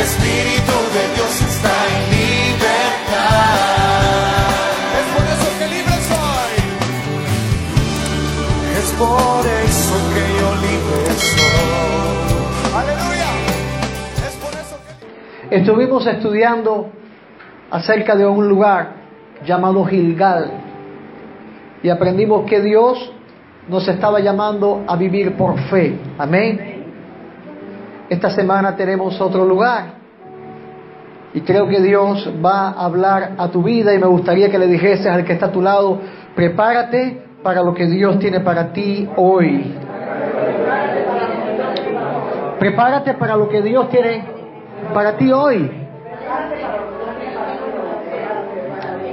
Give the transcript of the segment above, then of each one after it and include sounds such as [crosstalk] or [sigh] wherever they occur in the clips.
Espíritu de Dios está en libertad. Es por eso que libre soy. Es por eso que yo libre soy. Aleluya. Es por eso que Estuvimos estudiando acerca de un lugar llamado Gilgal y aprendimos que Dios nos estaba llamando a vivir por fe. Amén. Esta semana tenemos otro lugar y creo que Dios va a hablar a tu vida y me gustaría que le dijeses al que está a tu lado, prepárate para lo que Dios tiene para ti hoy. Prepárate para lo que Dios tiene para ti hoy.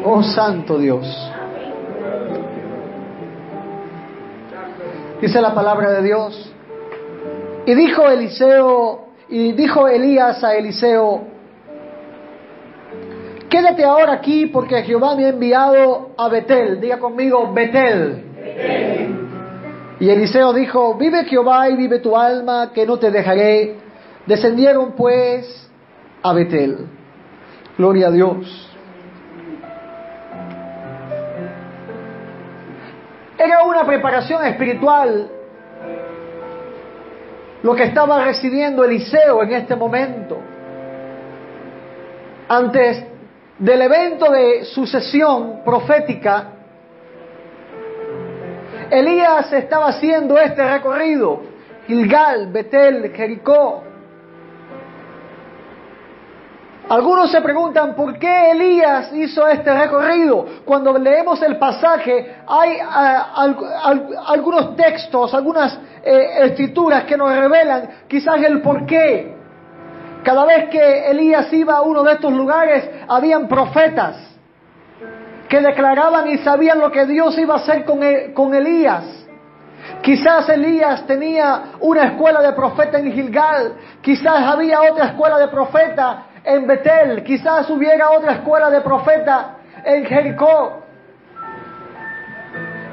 Oh Santo Dios. Dice la palabra de Dios. Y dijo Eliseo, y dijo Elías a Eliseo, quédate ahora aquí porque Jehová me ha enviado a Betel. Diga conmigo, Betel. Y Eliseo dijo, vive Jehová y vive tu alma, que no te dejaré. Descendieron pues a Betel. Gloria a Dios. Era una preparación espiritual lo que estaba recibiendo Eliseo en este momento. Antes del evento de sucesión profética, Elías estaba haciendo este recorrido, Gilgal, Betel, Jericó. Algunos se preguntan por qué Elías hizo este recorrido. Cuando leemos el pasaje hay ah, al- al- algunos textos, algunas eh, escrituras que nos revelan quizás el por qué. Cada vez que Elías iba a uno de estos lugares, habían profetas que declaraban y sabían lo que Dios iba a hacer con, E- con Elías. Quizás Elías tenía una escuela de profeta en Gilgal, quizás había otra escuela de profeta en Betel, quizás hubiera otra escuela de profeta en Jericó.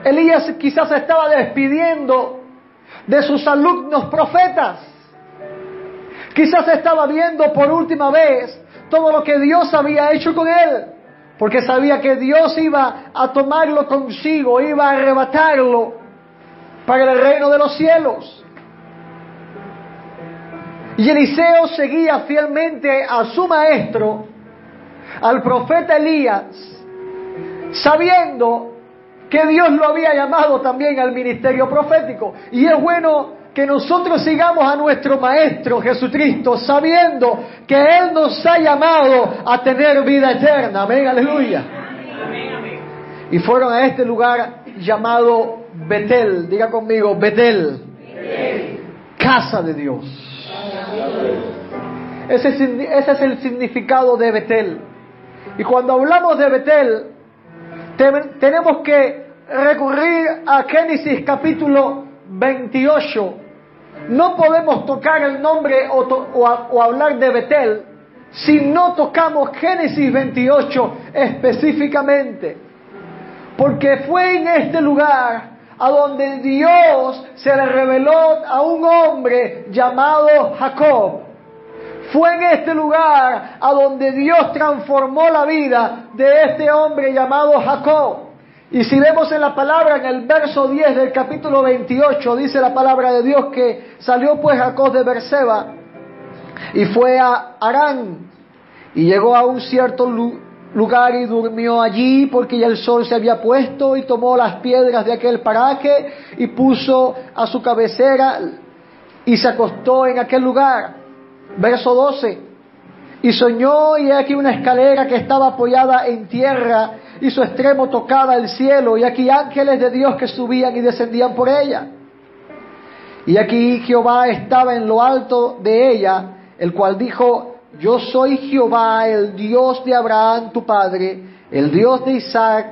Elías quizás estaba despidiendo de sus alumnos profetas. Quizás estaba viendo por última vez todo lo que Dios había hecho con él, porque sabía que Dios iba a tomarlo consigo, iba a arrebatarlo para el reino de los cielos. Y Eliseo seguía fielmente a su maestro, al profeta Elías, sabiendo que Dios lo había llamado también al ministerio profético. Y es bueno que nosotros sigamos a nuestro Maestro Jesucristo, sabiendo que Él nos ha llamado a tener vida eterna. Amén, aleluya. Y fueron a este lugar llamado Betel. Diga conmigo, Betel. Casa de Dios. Ese, ese es el significado de Betel. Y cuando hablamos de Betel, te- tenemos que recurrir a Génesis capítulo 28. No podemos tocar el nombre o, hablar de Betel si no tocamos Génesis 28 específicamente. Porque fue en este lugar a donde Dios se le reveló a un hombre llamado Jacob. Fue en este lugar a donde Dios transformó la vida de este hombre llamado Jacob. Y si vemos en la palabra, en el verso 10 del capítulo 28, dice la palabra de Dios que salió pues Jacob de Berseba y fue a Arán y llegó a un cierto lu- lugar y durmió allí porque ya el sol se había puesto y tomó las piedras de aquel paraje y puso a su cabecera y se acostó en aquel lugar. Verso 12. Y soñó y aquí una escalera que estaba apoyada en tierra y su extremo tocaba el cielo y aquí ángeles de Dios que subían y descendían por ella. Y aquí Jehová estaba en lo alto de ella, el cual dijo, yo soy Jehová, el Dios de Abraham tu padre, el Dios de Isaac,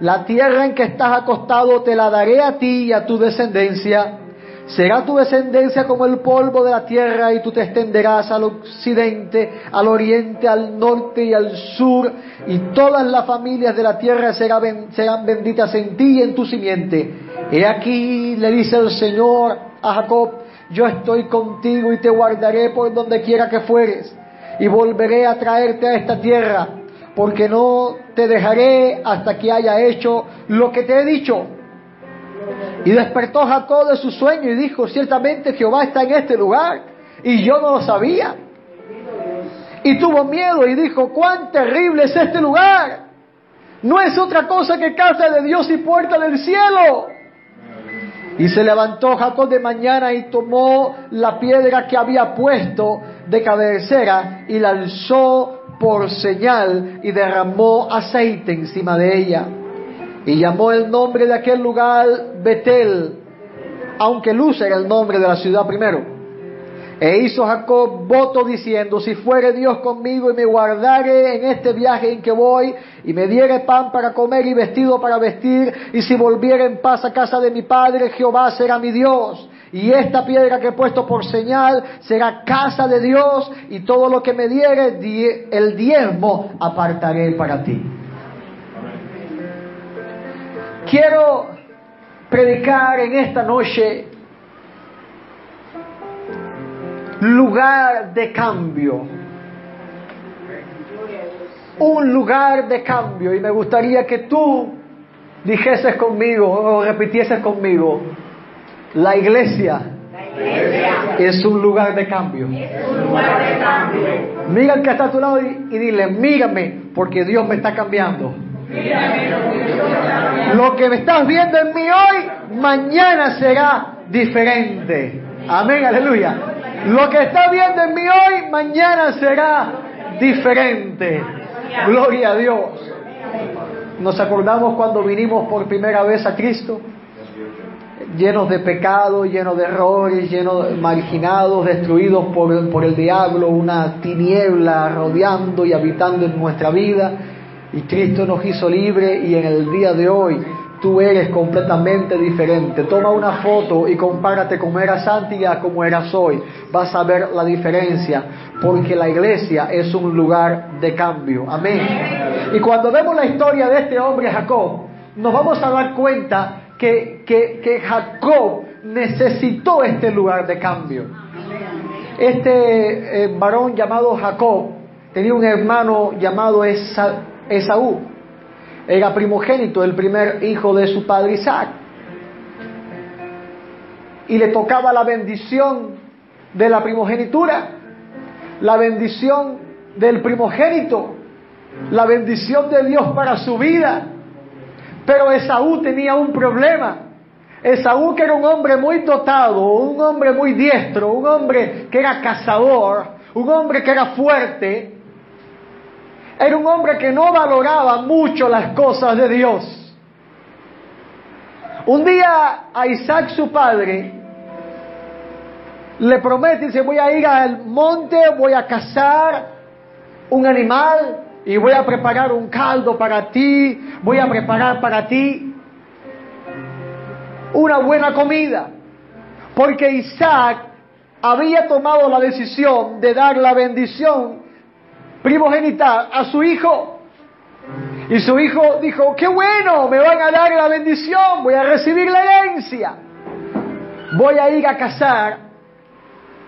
la tierra en que estás acostado te la daré a ti y a tu descendencia. Será tu descendencia como el polvo de la tierra y tú te extenderás al occidente, al oriente, al norte y al sur y todas las familias de la tierra serán, ben- serán benditas en ti y en tu simiente. He aquí, le dice el Señor a Jacob, yo estoy contigo y te guardaré por donde quiera que fueres y volveré a traerte a esta tierra, porque no te dejaré hasta que haya hecho lo que te he dicho. Y despertó Jacob de su sueño y dijo, ciertamente Jehová está en este lugar, y yo no lo sabía. Y tuvo miedo y dijo, cuán terrible es este lugar. No es otra cosa que casa de Dios y puerta del cielo. Y se levantó Jacob de mañana y tomó la piedra que había puesto de cabecera y la alzó por señal y derramó aceite encima de ella. Y llamó el nombre de aquel lugar Betel, aunque Luz era el nombre de la ciudad primero. E hizo Jacob voto diciendo, si fuere Dios conmigo y me guardare en este viaje en que voy, y me diere pan para comer y vestido para vestir, y si volviere en paz a casa de mi padre, Jehová será mi Dios. Y esta piedra que he puesto por señal será casa de Dios, y todo lo que me diere, el diezmo apartaré para ti. Quiero predicar en esta noche lugar de cambio. Un lugar de cambio. Y me gustaría que tú dijeses conmigo o repitieses conmigo, la iglesia, Es, un lugar de cambio. Mira el que está a tu lado y, y dile, mírame, porque Dios me está cambiando. Lo que me estás viendo en mí hoy, mañana será diferente. Amén, aleluya. Lo que está viendo en mí hoy, mañana será diferente. Gloria a Dios. Nos acordamos cuando vinimos por primera vez a Cristo, llenos de pecado, llenos de errores, llenos marginados, destruidos por, por el diablo, una tiniebla rodeando y habitando en nuestra vida. Y Cristo nos hizo libre y en el día de hoy tú eres completamente diferente. Toma una foto y compárate cómo eras antes y a cómo eras hoy. Vas a ver la diferencia, porque la iglesia es un lugar de cambio. Amén. Y cuando vemos la historia de este hombre Jacob, nos vamos a dar cuenta que, que, Jacob necesitó este lugar de cambio. Este eh, varón llamado Jacob tenía un hermano llamado Esaú era primogénito, el primer hijo de su padre Isaac. Y le tocaba la bendición de la primogenitura, la bendición del primogénito, la bendición de Dios para su vida. Pero Esaú tenía un problema. Esaú que era un hombre muy dotado, un hombre muy diestro, un hombre que era cazador, un hombre que era fuerte, era un hombre que no valoraba mucho las cosas de Dios. Un día a Isaac su padre le promete, dice, voy a ir al monte, voy a cazar un animal y voy a preparar un caldo para ti, voy a preparar para ti una buena comida. Porque Isaac había tomado la decisión de dar la bendición primogenital a su hijo. Y su hijo dijo, qué bueno, me van a dar la bendición, voy a recibir la herencia. Voy a ir a cazar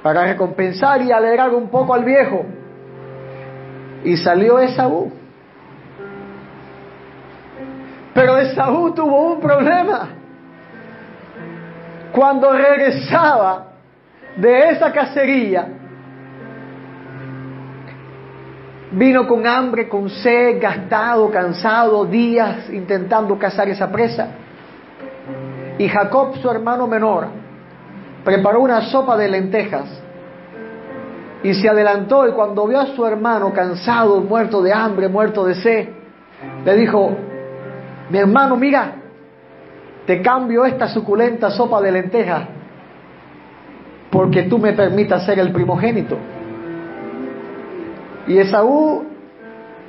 para recompensar y alegrar un poco al viejo. Y salió Esaú. Pero Esaú tuvo un problema. Cuando regresaba de esa cacería, Vino con hambre, con sed, gastado, cansado, días intentando cazar esa presa. Y Jacob, su hermano menor, preparó una sopa de lentejas y se adelantó y cuando vio a su hermano cansado, muerto de hambre, muerto de sed, le dijo, mi hermano, mira, te cambio esta suculenta sopa de lentejas porque tú me permitas ser el primogénito. Y Esaú,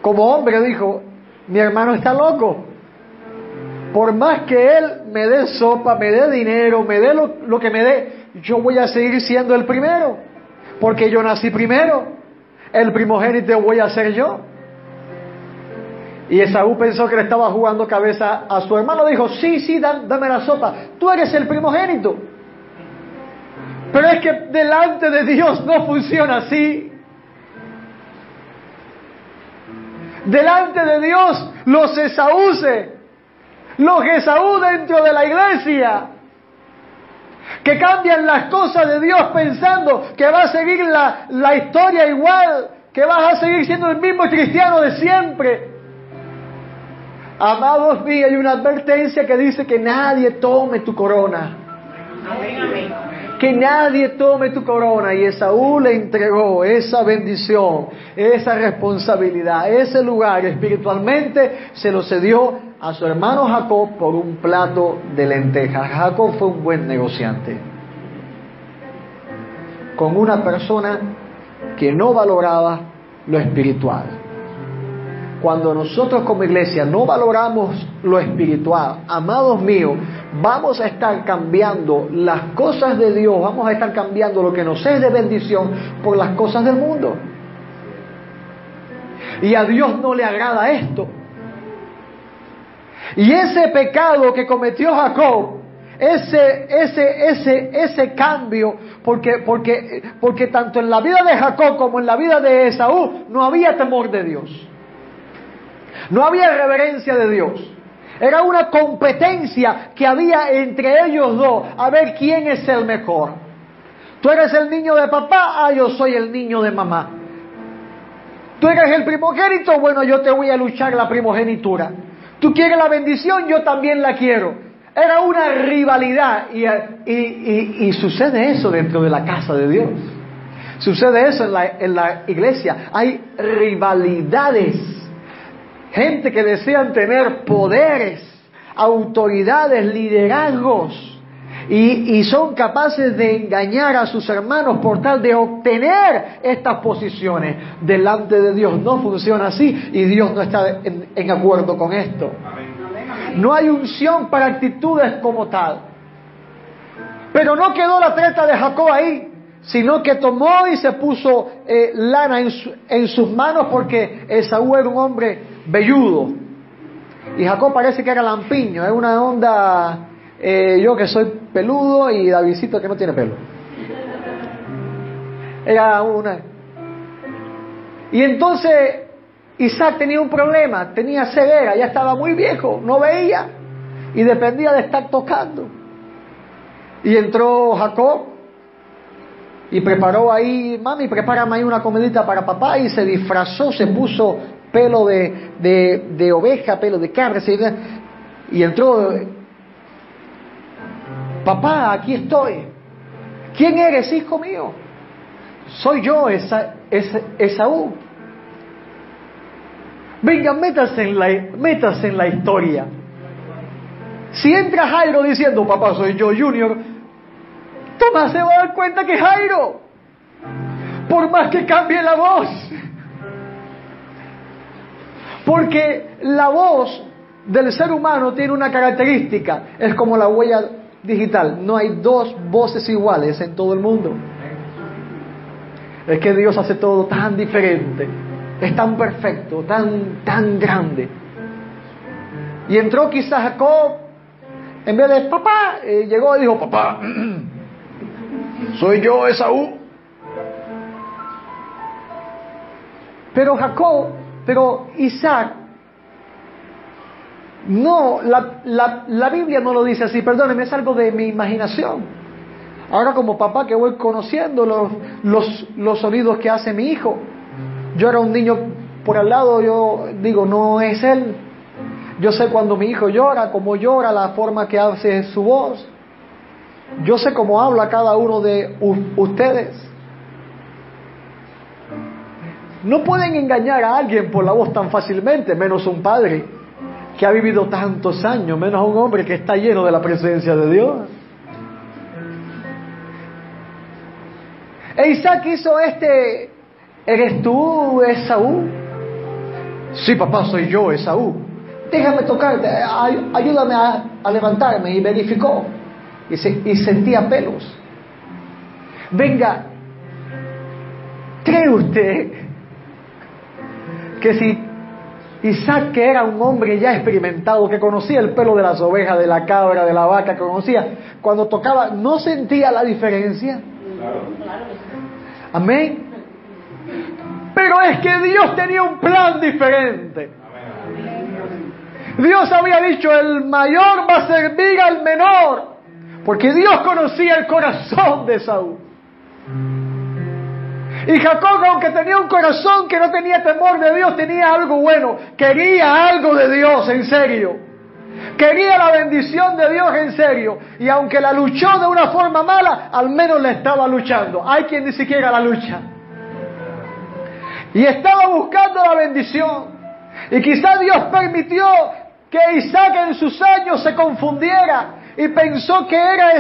como hombre, dijo, mi hermano está loco. Por más que él me dé sopa, me dé dinero, me dé lo, que me dé, yo voy a seguir siendo el primero. Porque yo nací primero. El primogénito voy a ser yo. Y Esaú pensó que le estaba jugando cabeza a su hermano. Dijo, sí, sí, dame la sopa. Tú eres el primogénito. Pero es que delante de Dios no funciona así. Delante de Dios los Esaús, los Esaú dentro de la iglesia, que cambian las cosas de Dios pensando que va a seguir la, la historia igual, que vas a seguir siendo el mismo cristiano de siempre. Amados míos, hay una advertencia que dice que nadie tome tu corona. Que nadie tome tu corona. Y Esaú le entregó esa bendición, esa responsabilidad, ese lugar espiritualmente se lo cedió a su hermano Jacob por un plato de lentejas. Jacob fue un buen negociante. Con una persona que no valoraba lo espiritual. Cuando nosotros como iglesia no valoramos lo espiritual, amados míos, vamos a estar cambiando las cosas de Dios, vamos a estar cambiando lo que nos es de bendición por las cosas del mundo. Y a Dios no le agrada esto. Y ese pecado que cometió Jacob, ese, ese, ese, ese cambio, porque, porque, porque tanto en la vida de Jacob como en la vida de Esaú no había temor de Dios. No había reverencia de Dios. Era una competencia que había entre ellos dos a ver quién es el mejor. Tú eres el niño de papá, ah, yo soy el niño de mamá. Tú eres el primogénito, bueno, yo te voy a luchar la primogenitura. Tú quieres la bendición, yo también la quiero. Era una rivalidad y, y, y, sucede eso dentro de la casa de Dios. Sucede eso en la, en la iglesia. Hay rivalidades gente que desean tener poderes, autoridades, liderazgos. Y, son capaces de engañar a sus hermanos por tal de obtener estas posiciones delante de Dios. No funciona así y Dios no está en, en acuerdo con esto. No hay unción para actitudes como tal. Pero no quedó la treta de Jacob ahí sino que tomó y se puso eh, lana en, sus manos porque Esaú era un hombre velludo. Y Jacob parece que era lampiño, es una onda, eh, yo que soy peludo y Davidcito que no tiene pelo. Era una... Y entonces Isaac tenía un problema, tenía ceguera, ya estaba muy viejo, no veía y dependía de estar tocando. Y entró Jacob y preparó ahí, mami, prepárame ahí una comidita para papá y se disfrazó, se puso pelo de, de, oveja, pelo de cabra, y entró, papá, aquí estoy. ¿Quién eres, hijo mío? Soy yo, esa, esa, Esaú. Venga, métase en, la, métase en la historia. Si entra Jairo diciendo, papá, soy yo, Junior, Tomás se va a dar cuenta que Jairo, por más que cambie la voz, porque la voz del ser humano tiene una característica, es como la huella digital, no hay dos voces iguales en todo el mundo. Es que Dios hace todo tan diferente, es tan perfecto, tan, tan grande. Y entró quizás Jacob, en vez de papá, eh, llegó y dijo, papá, [clears throat] soy yo Esaú. Pero Jacob, pero Isaac, no, la, la, Biblia no lo dice así, perdóneme, es algo de mi imaginación. Ahora como papá que voy conociendo los, los, los sonidos que hace mi hijo. Yo era un niño por al lado, yo digo, no es él. Yo sé cuando mi hijo llora, cómo llora, la forma que hace su voz. Yo sé cómo habla cada uno de ustedes. No pueden engañar a alguien por la voz tan fácilmente, menos un padre que ha vivido tantos años, menos un hombre que está lleno de la presencia de Dios. E Isaac hizo este, ¿eres tú Esaú? Sí, papá, soy yo, Esaú. Déjame tocarte, ayúdame a levantarme. Y verificó y, sentía pelos. Venga, ¿cree usted que si Isaac, que era un hombre ya experimentado, que conocía el pelo de las ovejas, de la cabra, de la vaca, que conocía, cuando tocaba, no sentía la diferencia? Amén. Pero es que Dios tenía un plan diferente. Dios había dicho, el mayor va a servir al menor, porque Dios conocía el corazón de Saúl. Y Jacob, aunque tenía un corazón que no tenía temor de Dios, tenía algo bueno, quería algo de Dios en serio. Quería la bendición de Dios en serio. Y aunque la luchó de una forma mala, al menos la estaba luchando. Hay quien ni siquiera la lucha. Y estaba buscando la bendición. Y quizá Dios permitió que Isaac en sus años se confundiera y pensó que era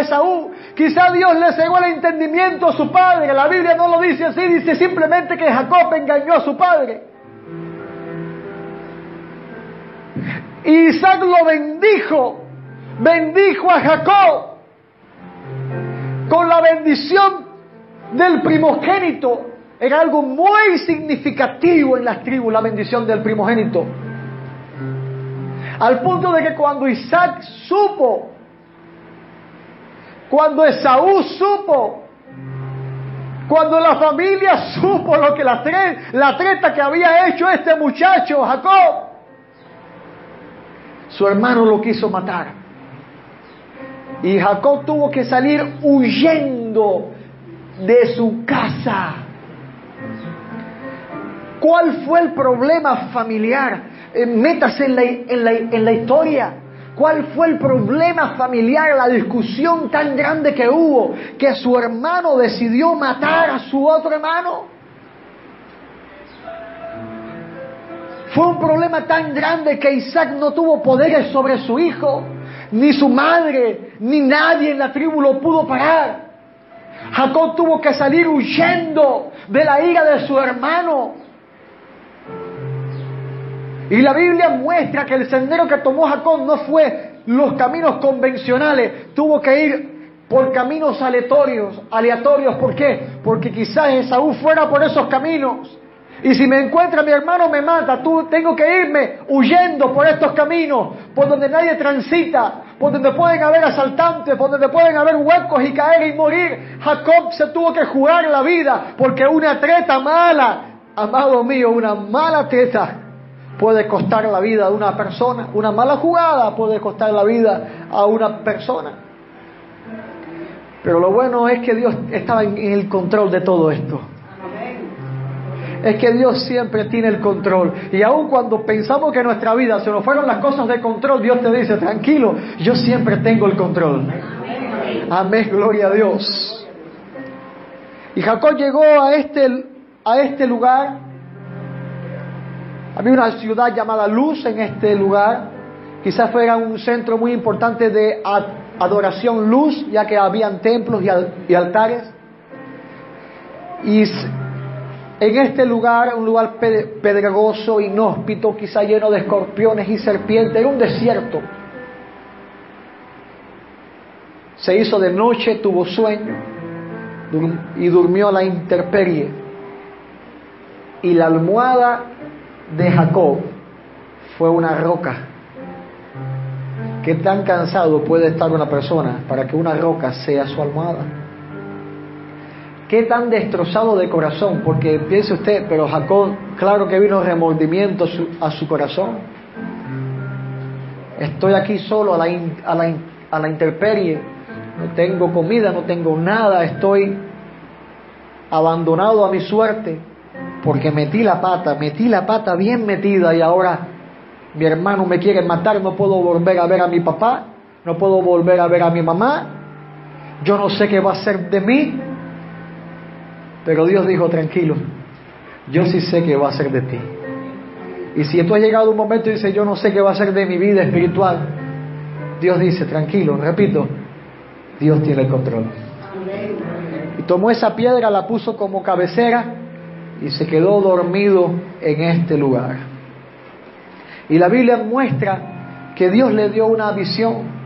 Esaú. Quizá Dios le cegó el entendimiento a su padre. La Biblia no lo dice así, dice simplemente que Jacob engañó a su padre. Isaac lo bendijo, bendijo a Jacob con la bendición del primogénito. Era algo muy significativo en las tribus, la bendición del primogénito. Al punto de que cuando Isaac supo, cuando Esaú supo, cuando la familia supo lo que la, la treta que había hecho este muchacho, Jacob, su hermano lo quiso matar. Y Jacob tuvo que salir huyendo de su casa. ¿Cuál fue el problema familiar? Eh, métase en la, en, la, en la historia. ¿Cuál fue el problema familiar, la discusión tan grande que hubo, que su hermano decidió matar a su otro hermano? Fue un problema tan grande que Isaac no tuvo poderes sobre su hijo, ni su madre, ni nadie en la tribu lo pudo parar. Jacob tuvo que salir huyendo de la ira de su hermano. Y la Biblia muestra que el sendero que tomó Jacob no fue los caminos convencionales, tuvo que ir por caminos aleatorios, aleatorios, ¿por qué? Porque quizás Esaú fuera por esos caminos. Y si me encuentra mi hermano me mata, tú tengo que irme huyendo por estos caminos, por donde nadie transita, por donde pueden haber asaltantes, por donde pueden haber huecos y caer y morir. Jacob se tuvo que jugar la vida porque una treta mala, amado mío, una mala treta puede costar la vida de una persona. Una mala jugada puede costar la vida a una persona. Pero lo bueno es que Dios estaba en el control de todo esto. Es que Dios siempre tiene el control. Y aun cuando pensamos que nuestra vida se nos fueron las cosas de control, Dios te dice, tranquilo, yo siempre tengo el control. Amén, gloria a Dios. Y Jacob llegó a este, a este lugar había una ciudad llamada Luz en este lugar. Quizás fuera un centro muy importante de adoración luz, ya que habían templos y, altares. Y en este lugar, un lugar pedregoso, inhóspito, quizá lleno de escorpiones y serpientes, era un desierto. Se hizo de noche, tuvo sueño y durmió la intemperie. Y la almohada de Jacob fue una roca. ¿Qué tan cansado puede estar una persona para que una roca sea su almohada? ¿Qué tan destrozado de corazón? Porque piense usted, pero Jacob, claro que vino remordimiento a su, corazón. Estoy aquí solo a la, a, la, a la intemperie, no tengo comida, no tengo nada, estoy abandonado a mi suerte porque metí la pata, metí la pata bien metida y ahora mi hermano me quiere matar, no puedo volver a ver a mi papá, no puedo volver a ver a mi mamá, yo no sé qué va a ser de mí, pero Dios dijo, tranquilo, yo sí sé qué va a ser de ti. Y si tú has llegado un momento y dices, yo no sé qué va a ser de mi vida espiritual, Dios dice, tranquilo, repito, Dios tiene el control. Y tomó esa piedra, la puso como cabecera y se quedó dormido en este lugar. Y la Biblia muestra que Dios le dio una visión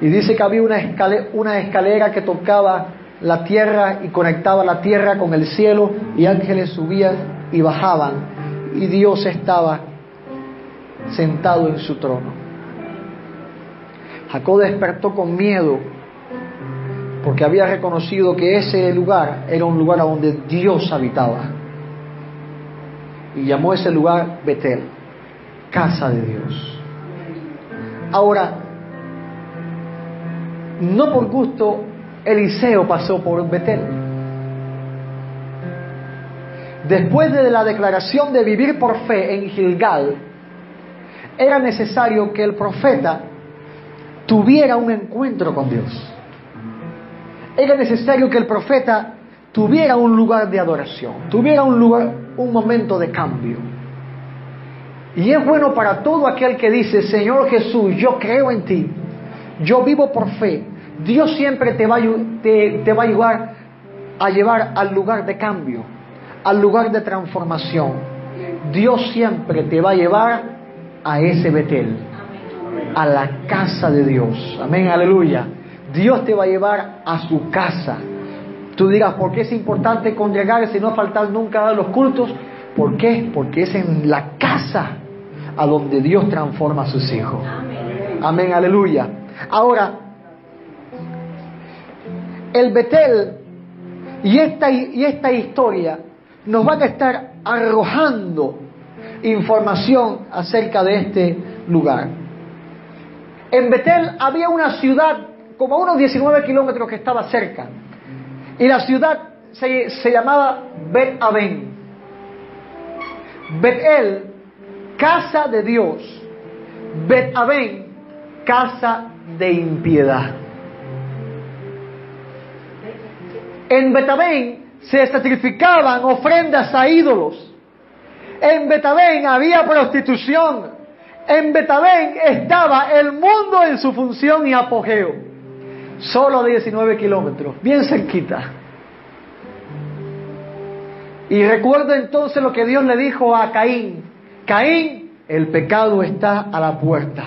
y dice que había una escalera, una escalera que tocaba la tierra y conectaba la tierra con el cielo y ángeles subían y bajaban y Dios estaba sentado en su trono. Jacob despertó con miedo porque había reconocido que ese lugar era un lugar donde Dios habitaba y llamó ese lugar Betel, casa de Dios. Ahora, no por gusto Eliseo pasó por Betel. Después de la declaración de vivir por fe en Gilgal, era necesario que el profeta tuviera un encuentro con Dios. Era necesario que el profeta tuviera un lugar de adoración, tuviera un lugar, un momento de cambio. Y es bueno para todo aquel que dice, Señor Jesús, yo creo en ti, yo vivo por fe. Dios siempre te va, a ayudar a llevar al lugar de cambio, al lugar de transformación. Dios siempre te va a llevar a ese Betel, a la casa de Dios. Amén, aleluya. Dios te va a llevar a su casa. Tú dirás, ¿por qué es importante congregarse y no faltar nunca a los cultos? ¿Por qué? Porque es en la casa a donde Dios transforma a sus hijos. Amén, aleluya. Ahora, el Betel y esta, y esta historia nos van a estar arrojando información acerca de este lugar. En Betel había una ciudad como a unos 19 kilómetros que estaba cerca. Y la ciudad se, se llamaba Bet Aben. Bet-El, casa de Dios. Bet casa de impiedad. En Betabén se sacrificaban ofrendas a ídolos. En Betabén había prostitución. En Betabén estaba el mundo en su función y apogeo solo 19 kilómetros, bien cerquita. Y recuerdo entonces lo que Dios le dijo a Caín. Caín, el pecado está a la puerta.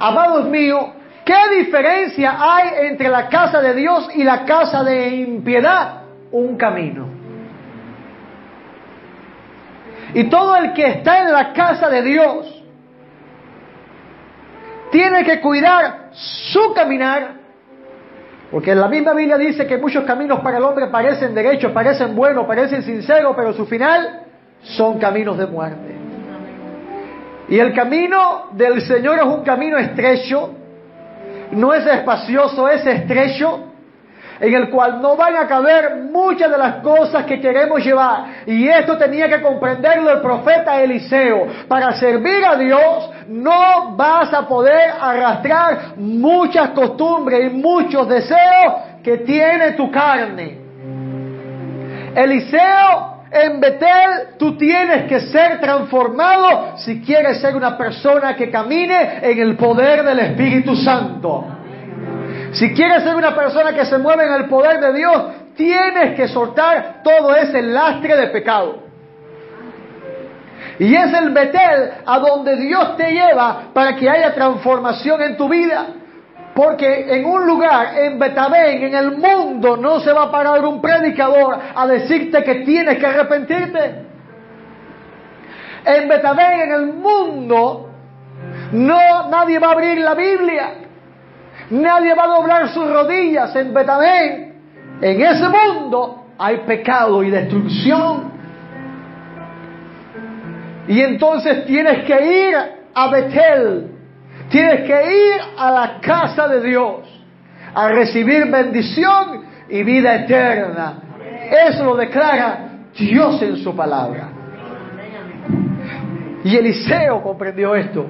Amados míos, ¿qué diferencia hay entre la casa de Dios y la casa de impiedad? Un camino. Y todo el que está en la casa de Dios tiene que cuidar su caminar, porque la misma Biblia dice que muchos caminos para el hombre parecen derechos, parecen buenos, parecen sinceros, pero su final son caminos de muerte. Y el camino del Señor es un camino estrecho, no es espacioso, es estrecho, en el cual no van a caber muchas de las cosas que queremos llevar. Y esto tenía que comprenderlo el profeta Eliseo. Para servir a Dios no vas a poder arrastrar muchas costumbres y muchos deseos que tiene tu carne. Eliseo, en Betel tú tienes que ser transformado si quieres ser una persona que camine en el poder del Espíritu Santo. Si quieres ser una persona que se mueve en el poder de Dios, tienes que soltar todo ese lastre de pecado. Y es el Betel a donde Dios te lleva para que haya transformación en tu vida. Porque en un lugar, en Betabén, en el mundo, no se va a parar un predicador a decirte que tienes que arrepentirte. En Betabén, en el mundo, no, nadie va a abrir la Biblia. Nadie va a doblar sus rodillas en Betabén. En ese mundo hay pecado y destrucción. Y entonces tienes que ir a Betel. Tienes que ir a la casa de Dios a recibir bendición y vida eterna. Eso lo declara Dios en su palabra. Y Eliseo comprendió esto.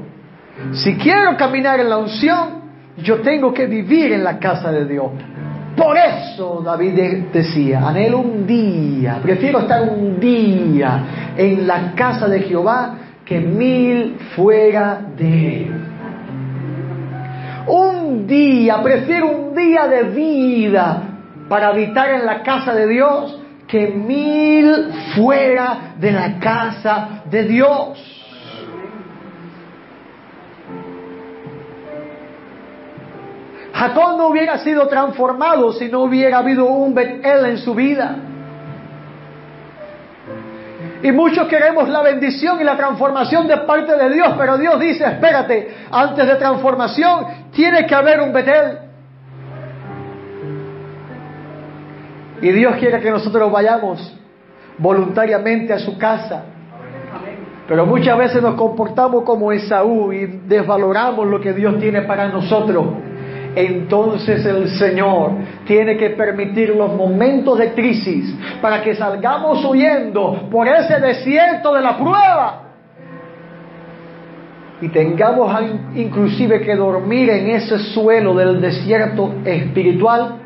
Si quiero caminar en la unción, yo tengo que vivir en la casa de Dios. Por eso David decía, anhelo un día, prefiero estar un día en la casa de Jehová que mil fuera de él. Un día, prefiero un día de vida para habitar en la casa de Dios que mil fuera de la casa de Dios. Jacob no hubiera sido transformado si no hubiera habido un Betel en su vida. Y muchos queremos la bendición y la transformación de parte de Dios, pero Dios dice, espérate, antes de transformación tiene que haber un Betel. Y Dios quiere que nosotros vayamos voluntariamente a su casa Pero muchas veces nos comportamos como Esaú y desvaloramos lo que Dios tiene para nosotros. Entonces el Señor tiene que permitir los momentos de crisis para que salgamos huyendo por ese desierto de la prueba y tengamos inclusive que dormir en ese suelo del desierto espiritual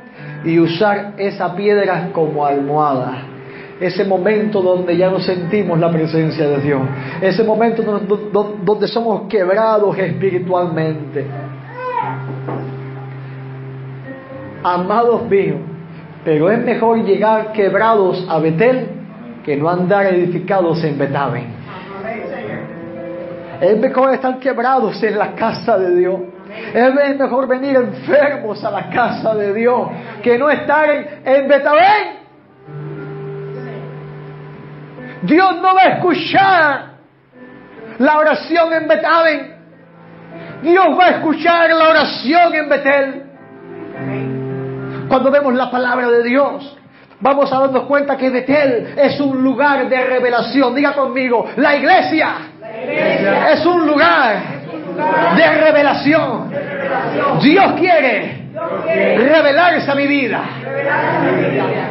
y usar esa piedra como almohada. Ese momento donde ya no sentimos la presencia de Dios. Ese momento donde, somos quebrados espiritualmente. Amados míos, pero es mejor llegar quebrados a Betel que no andar edificados en Betaben. Es mejor estar quebrados en la casa de Dios. Es mejor venir enfermos a la casa de Dios que no estar en, en Betabén. Dios no va a escuchar la oración en Betabén. Dios va a escuchar la oración en Betel. Cuando vemos la palabra de Dios, vamos a darnos cuenta que Betel es un lugar de revelación. Diga conmigo, la iglesia, es un lugar de revelación. Dios quiere revelarse a mi vida.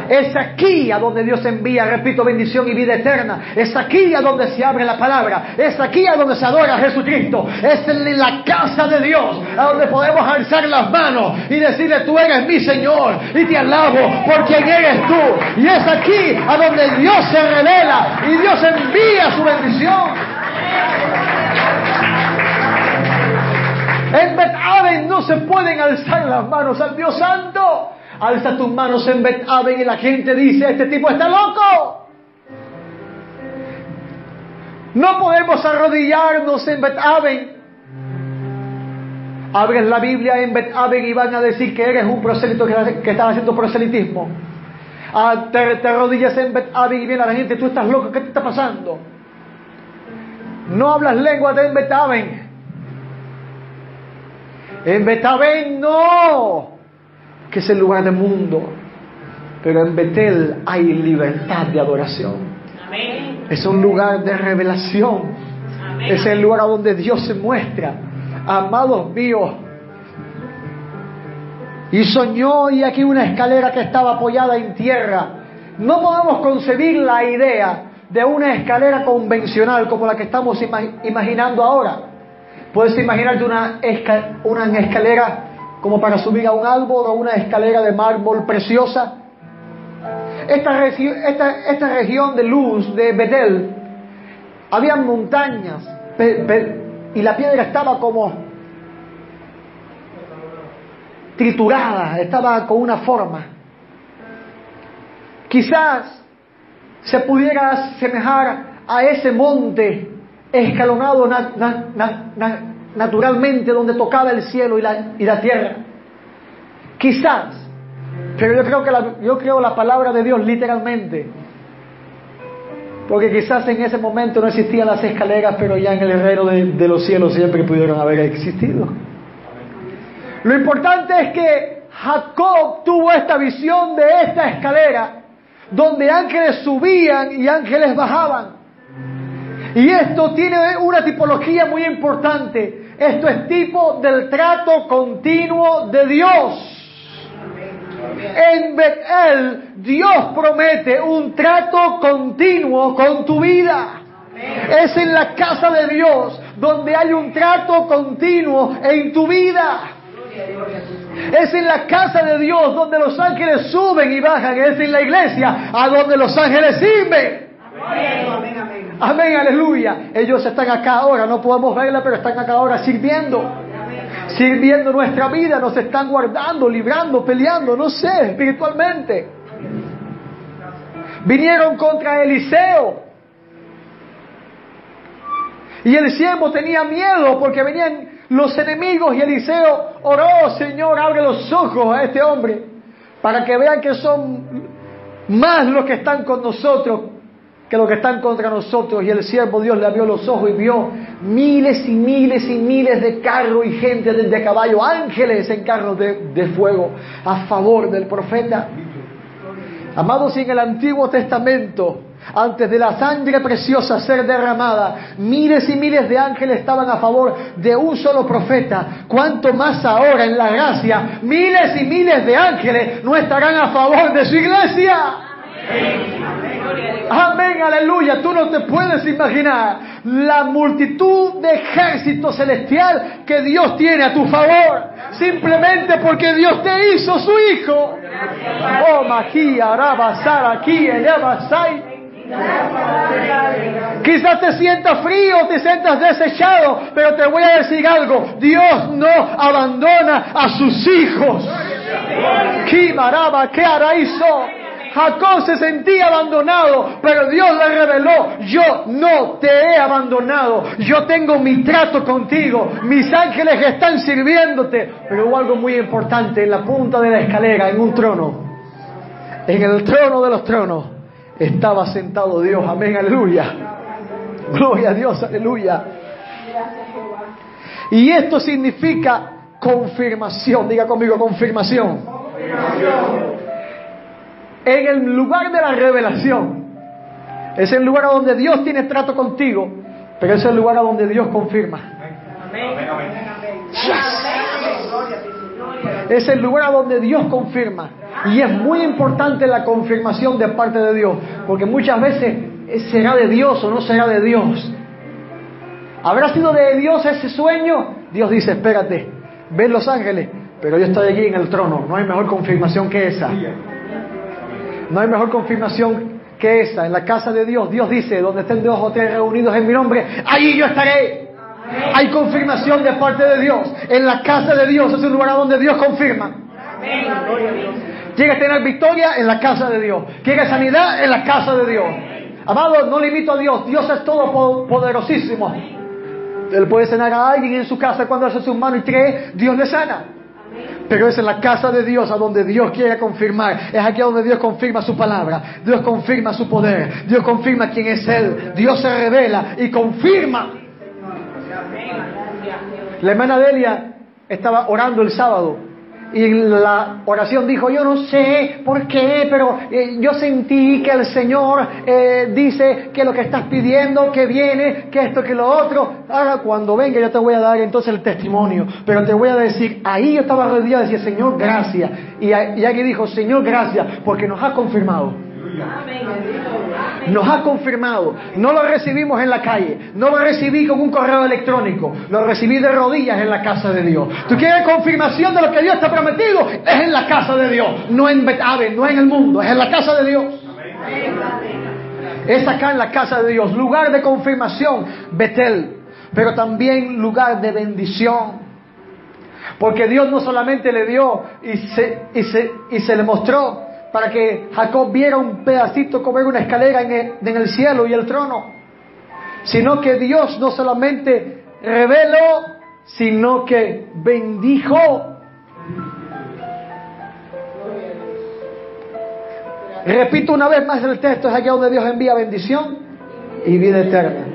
Es aquí a donde Dios envía, repito, bendición y vida eterna. Es aquí a donde se abre la palabra. Es aquí a donde se adora a Jesucristo. Es en la casa de Dios, a donde podemos alzar las manos y decirle, tú eres mi Señor y te alabo por quien eres tú. Y es aquí a donde Dios se revela y Dios envía su bendición. En No se pueden alzar las manos al Dios Santo. Alza tus manos en Bet-Aven y la gente dice, este tipo está loco. No podemos arrodillarnos en Bet-Aven. Abres la Biblia en Bet-Aven y van a decir que eres un proselito que, está haciendo proselitismo. Ah, te, arrodillas en Bet-Aven y viene la gente, tú estás loco, ¿qué te está pasando? No hablas lengua de en Bet-Aven. En Betabén no, que es el lugar del mundo. Pero en Betel hay libertad de adoración. Es un lugar de revelación. Es el lugar donde Dios se muestra. Amados míos. Y soñó y aquí una escalera que estaba apoyada en tierra. No podemos concebir la idea de una escalera convencional como la que estamos imaginando ahora. Puedes imaginarte una, una escalera como para subir a un árbol o una escalera de mármol preciosa. Esta, esta, esta región de luz de Betel, había montañas y la piedra estaba como triturada, estaba con una forma. Quizás se pudiera asemejar a ese monte escalonado naturalmente donde tocaba el cielo y la, y la tierra. Quizás, pero yo creo que la, yo creo la palabra de Dios literalmente. Porque quizás en ese momento no existían las escaleras, pero ya en el reino de, de los cielos siempre pudieron haber existido. Lo importante es que Jacob tuvo esta visión de esta escalera, donde ángeles subían y ángeles bajaban. Y esto tiene una tipología muy importante. Esto es tipo del trato continuo de Dios. En Betel Dios promete un trato continuo con tu vida. Es en la casa de Dios donde hay un trato continuo en tu vida. Es en la casa de Dios donde los ángeles suben y bajan. Es en la iglesia a donde los ángeles sirven. Amén, aleluya. Ellos están acá ahora, no podemos verla, pero están acá ahora sirviendo. Sirviendo nuestra vida, nos están guardando, librando, peleando, no sé, espiritualmente. Vinieron contra Eliseo. Y el siervo tenía miedo porque venían los enemigos y Eliseo oró, Señor, abre los ojos a este hombre para que vean que son más los que están con nosotros que los que están contra nosotros. Y el siervo Dios le abrió los ojos y vio miles y miles y miles de carros y gente de, caballo, ángeles en carros de, de, fuego a favor del profeta. Amados, en el Antiguo Testamento antes de la sangre preciosa ser derramada, miles y miles de ángeles estaban a favor de un solo profeta. Cuanto más ahora en la gracia, miles y miles de ángeles no estarán a favor de su iglesia. Amén, aleluya. Tú no te puedes imaginar la multitud de ejército celestial que Dios tiene a tu favor. Simplemente porque Dios te hizo su hijo. Oh, magia, arabasar aquí, elabasai. Quizás te sientas frío, te sientas desechado, pero te voy a decir algo. Dios no abandona a sus hijos. ¿Qué hará eso? Jacob se sentía abandonado, pero Dios le reveló, yo no te he abandonado, yo tengo mi trato contigo, mis ángeles están sirviéndote. Pero hubo algo muy importante en la punta de la escalera, en un trono, en el trono de los tronos, estaba sentado Dios, amén, aleluya. Gloria a Dios, aleluya. Y esto significa confirmación, diga conmigo confirmación. confirmación en el lugar de la revelación. Es el lugar donde Dios tiene trato contigo, pero es el lugar donde Dios confirma. Es el lugar donde Dios confirma. Y es muy importante la confirmación de parte de Dios, porque muchas veces será de Dios o no será de Dios. ¿Habrá sido de Dios ese sueño? Dios dice, espérate, ven los ángeles, pero yo estoy aquí en el trono, no hay mejor confirmación que esa. No hay mejor confirmación que esa. En la casa de Dios, Dios dice, donde estén dos o tres reunidos en mi nombre, allí yo estaré. Hay confirmación de parte de Dios. En la casa de Dios es un lugar donde Dios confirma. ¿Quieres tener victoria? En la casa de Dios. ¿Quieres sanidad? En la casa de Dios. Amado, no limito a Dios. Dios es todo poderosísimo. Él puede sanar a alguien en su casa cuando hace su mano y cree, Dios le sana. Pero es en la casa de Dios a donde Dios quiere confirmar. Es aquí donde Dios confirma su palabra. Dios confirma su poder. Dios confirma quién es Él. Dios se revela y confirma. La hermana Delia estaba orando el sábado y la oración dijo, yo no sé por qué, pero eh, yo sentí que el Señor eh, dice que lo que estás pidiendo, que viene, que esto, que lo otro. Ahora cuando venga yo te voy a dar entonces el testimonio, pero te voy a decir, ahí yo estaba arrodillado y decía, Señor, gracias. Y, y aquí dijo, Señor, gracias, porque nos ha confirmado. Nos ha confirmado. No lo recibimos en la calle. No lo recibí con un correo electrónico. Lo recibí de rodillas en la casa de Dios. ¿Tú quieres confirmación de lo que Dios te ha prometido? Es en la casa de Dios. No en Betave, no en el mundo. Es en la casa de Dios. Es acá en la casa de Dios. Lugar de confirmación, Betel. Pero también lugar de bendición. Porque Dios no solamente le dio y se, y se, y se le mostró para que Jacob viera un pedacito como una escalera en el, en el cielo y el trono, sino que Dios no solamente reveló, sino que bendijo. Repito una vez más el texto, es aquí donde Dios envía bendición y vida eterna.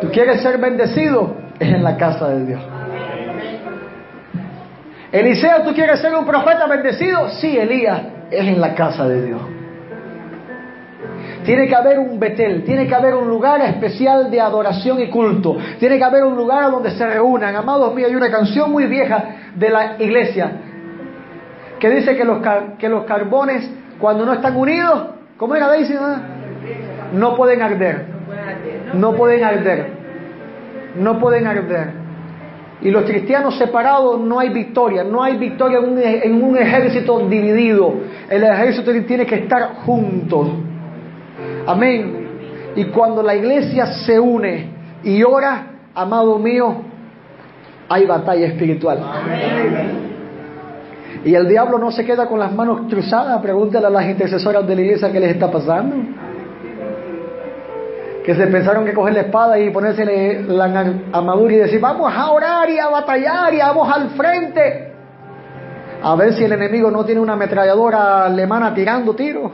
¿Tú quieres ser bendecido? Es en la casa de Dios. Eliseo, ¿tú quieres ser un profeta bendecido? Sí, Elías, es en la casa de Dios. Tiene que haber un Betel, tiene que haber un lugar especial de adoración y culto, tiene que haber un lugar donde se reúnan. Amados míos, hay una canción muy vieja de la iglesia que dice que los, que los carbones, cuando no están unidos, ¿cómo era Daisy? No pueden arder, no pueden arder, no pueden arder. Y los cristianos separados no hay victoria, no hay victoria en un, ejército dividido. El ejército tiene que estar juntos. Amén. Y cuando la iglesia se une y ora, amado mío, hay batalla espiritual. Y el diablo no se queda con las manos cruzadas. Pregúntale a las intercesoras de la iglesia qué les está pasando que se pensaron que coger la espada y ponerse la armadura y decir, vamos a orar y a batallar y vamos al frente. A ver si el enemigo no tiene una ametralladora alemana tirando tiros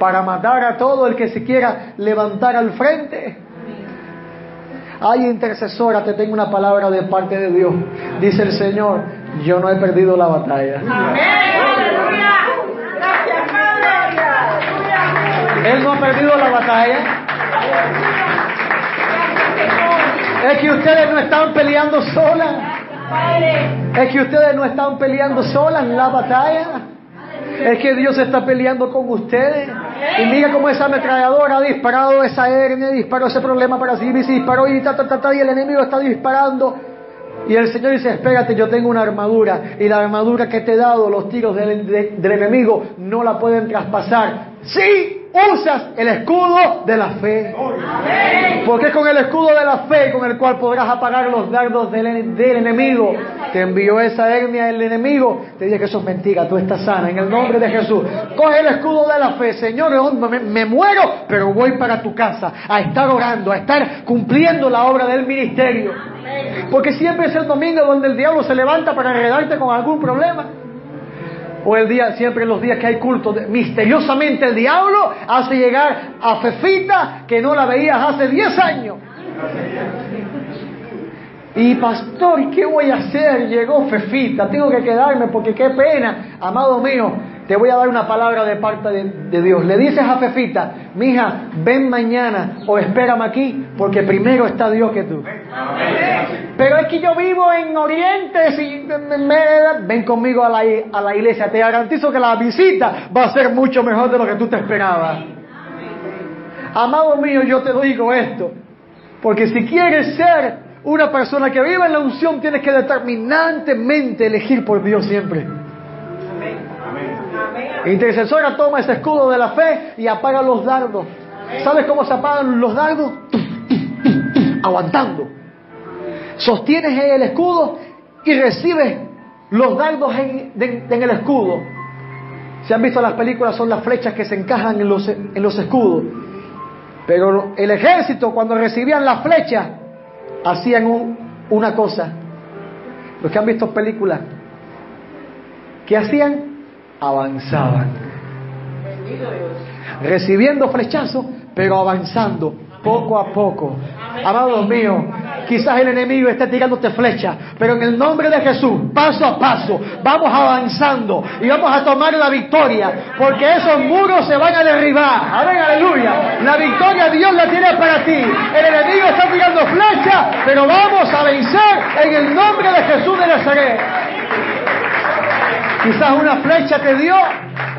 para matar a todo el que se quiera levantar al frente. Ay, intercesora, te tengo una palabra de parte de Dios. Dice el Señor, yo no he perdido la batalla. Amén. Aleluya. Gracias, Padre. Él no ha perdido la batalla. Es que ustedes no están peleando solas. Es que ustedes no están peleando solas en la batalla. Es que Dios está peleando con ustedes. Y mira cómo esa ametralladora ha disparado esa hernia, disparó ese problema para sí, disparó y ta, ta, ta, ta, y el enemigo está disparando. Y el Señor dice, espérate, yo tengo una armadura. Y la armadura que te he dado, los tiros del, de- del enemigo, no la pueden traspasar. Sí, usas el escudo de la fe. Porque es con el escudo de la fe con el cual podrás apagar los dardos del, en- del enemigo. Te envió esa hernia el enemigo. Te dije que eso es mentira, tú estás sana en el nombre de Jesús. Coge el escudo de la fe. Señor, me, me muero, pero voy para tu casa a estar orando, a estar cumpliendo la obra del ministerio. Porque siempre es el domingo donde el diablo se levanta para enredarte con algún problema. O el día, siempre los días que hay culto, misteriosamente el diablo hace llegar a Fefita que no la veías hace 10 años. Y pastor, ¿qué voy a hacer? Llegó Fefita, tengo que quedarme porque qué pena. Amado mío, te voy a dar una palabra de parte de, Dios. Le dices a Fefita, mija, ven mañana o espérame aquí porque primero está Dios que tú. Pero es que yo vivo en Oriente, si me- ven conmigo a la, a la iglesia, te garantizo que la visita va a ser mucho mejor de lo que tú te esperabas. Amado mío, yo te digo esto, porque si quieres ser una persona que viva en la unción, tienes que determinantemente elegir por Dios siempre. Intercesora toma ese escudo de la fe y apaga los dardos. ¿Sabes cómo se apagan los dardos? Aguantando. Sostienes el escudo y recibes los dardos en, el escudo. Si han visto las películas, son las flechas que se encajan en los, escudos. Pero el ejército, cuando recibían las flechas, hacían un- una cosa. Los que han visto películas, ¿qué hacían? Avanzaban. Recibiendo flechazos, pero avanzando poco a poco. Amados míos, quizás el enemigo esté tirándote flechas, pero en el nombre de Jesús, paso a paso, vamos avanzando y vamos a tomar la victoria, porque esos muros se van a derribar. Amén, aleluya. La victoria Dios la tiene para ti. El enemigo está tirando flechas, pero vamos a vencer en el nombre de Jesús de Nazaret. Quizás una flecha te dio,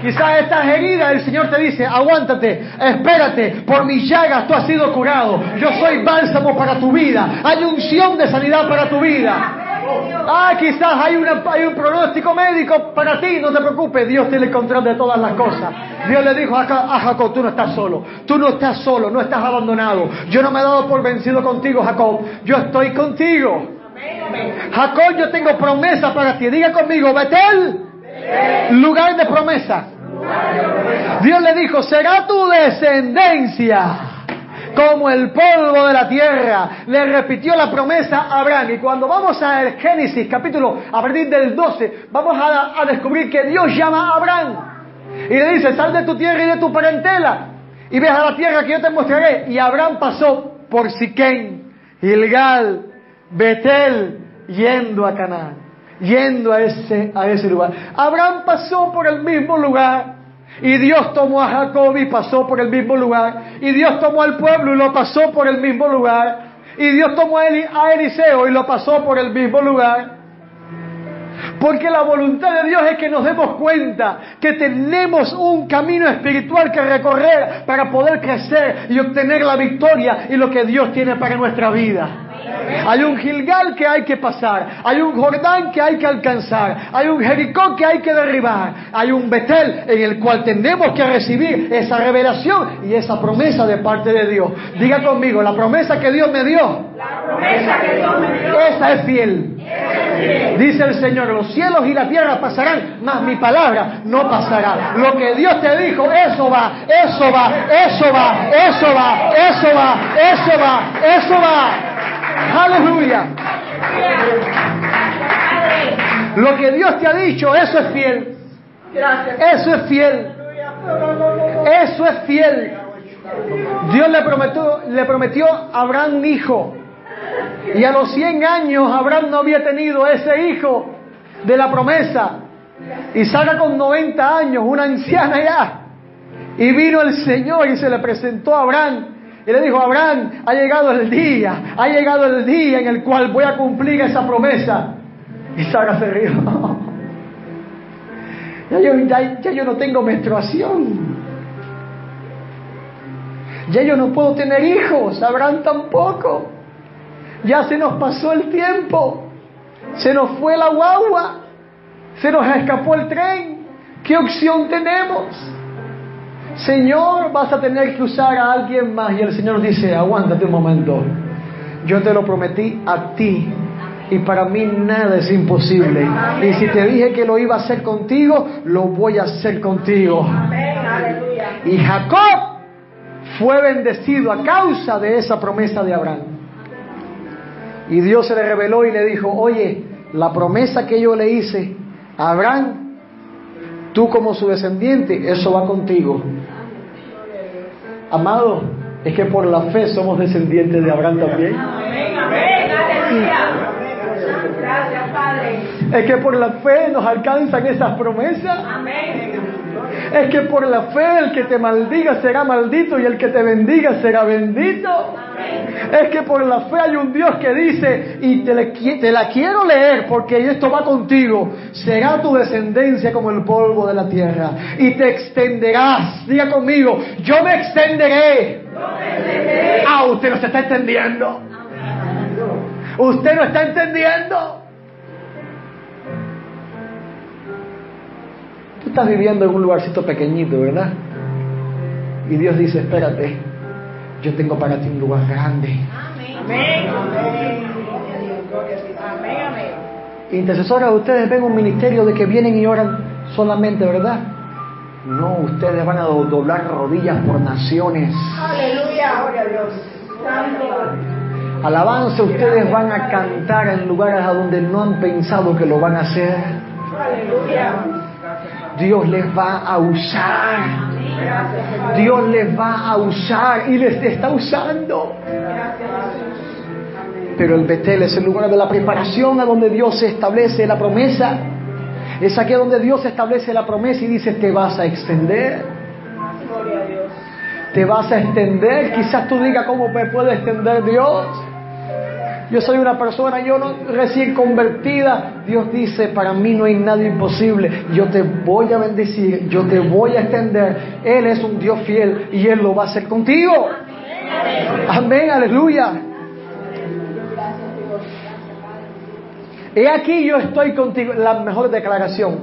quizás estás herida, el Señor te dice, aguántate, espérate, por mis llagas tú has sido curado, yo soy bálsamo para tu vida, hay unción de sanidad para tu vida. Ah, quizás hay, una- hay un pronóstico médico para ti, no te preocupes, Dios tiene el control de todas las cosas. Dios le dijo a Ja- a Jacob, tú no estás solo, tú no estás solo, no estás abandonado, yo no me he dado por vencido contigo, Jacob, yo estoy contigo. Jacob, yo tengo promesa para ti. Diga conmigo, Betel, lugar de promesa. Dios le dijo, será tu descendencia como el polvo de la tierra. Le repitió la promesa a Abraham. Y cuando vamos al Génesis, capítulo, a partir del 12, vamos a, descubrir que Dios llama a Abraham. Y le dice, sal de tu tierra y de tu parentela. Y ve a la tierra que yo te mostraré. Y Abraham pasó por Siquén, Gilgal, Betel, yendo a Canaán, yendo a ese, a ese lugar. Abraham pasó por el mismo lugar. Y Dios tomó a Jacob y pasó por el mismo lugar. Y Dios tomó al pueblo y lo pasó por el mismo lugar. Y Dios tomó a, Eli- a Eliseo y lo pasó por el mismo lugar. Porque la voluntad de Dios es que nos demos cuenta que tenemos un camino espiritual que recorrer para poder crecer y obtener la victoria y lo que Dios tiene para nuestra vida. Hay un Gilgal que hay que pasar, hay un Jordán que hay que alcanzar, hay un Jericó que hay que derribar, hay un Betel en el cual tenemos que recibir esa revelación y esa promesa de parte de Dios. Diga conmigo, la promesa que Dios me dio, esa es fiel. Dice el Señor, los cielos y la tierra pasarán, mas mi palabra no pasará. Lo que Dios te dijo, eso va, eso va, eso va, eso va, eso va, eso va, eso va. Aleluya. Lo que Dios te ha dicho, eso es fiel. Eso es fiel. Eso es fiel. Dios le prometió, le prometió a Abraham un hijo. Y a los 100 años Abraham no había tenido ese hijo de la promesa. Y Sara con 90 años, una anciana ya. Y vino el Señor y se le presentó a Abraham. Y le dijo, Abraham, ha llegado el día, ha llegado el día en el cual voy a cumplir esa promesa. Y Sara se rió. [laughs] Ya yo, ya, yo no tengo menstruación. Ya yo no puedo tener hijos, Abraham tampoco. Ya se nos pasó el tiempo. Se nos fue la guagua. Se nos escapó el tren. ¿Qué opción tenemos? Señor, vas a tener que usar a alguien más. Y el Señor dice, aguántate un momento. Yo te lo prometí a ti. Y para mí nada es imposible. Y si te dije que lo iba a hacer contigo, lo voy a hacer contigo. Y Jacob fue bendecido a causa de esa promesa de Abraham. Y Dios se le reveló y le dijo, oye, la promesa que yo le hice a Abraham, tú como su descendiente, eso va contigo. Amado, es que por la fe somos descendientes de Abraham también. Es que por la fe nos alcanzan esas promesas. Es que por la fe el que te maldiga será maldito y el que te bendiga será bendito. Es que por la fe hay un Dios que dice, y te, la quiero leer porque esto va contigo, será tu descendencia como el polvo de la tierra y te extenderás. Diga conmigo, yo me extenderé. Ah, usted no se está entendiendo. Usted no está entendiendo. Estás viviendo en un lugarcito pequeñito, ¿verdad? Y Dios dice, espérate, yo tengo para ti un lugar grande. Amén. Intercesoras, ustedes ven un ministerio de que vienen y oran solamente, ¿verdad? No, ustedes van a doblar rodillas por naciones. Aleluya, gloria a Dios. Alabanza, ustedes van a cantar en lugares a donde no han pensado que lo van a hacer. Aleluya. Dios les va a usar. Dios les va a usar y les está usando. Pero el Betel es el lugar de la preparación a donde Dios establece la promesa. Es aquí donde Dios establece la promesa y dice, te vas a extender. Te vas a extender. Quizás tú digas, ¿cómo me puede extender Dios? Yo soy una persona, yo no, recién convertida. Dios dice, para mí no hay nada imposible. Yo te voy a bendecir, yo te voy a extender. Él es un Dios fiel y Él lo va a hacer contigo. Amén, aleluya. He aquí yo estoy contigo, la mejor declaración.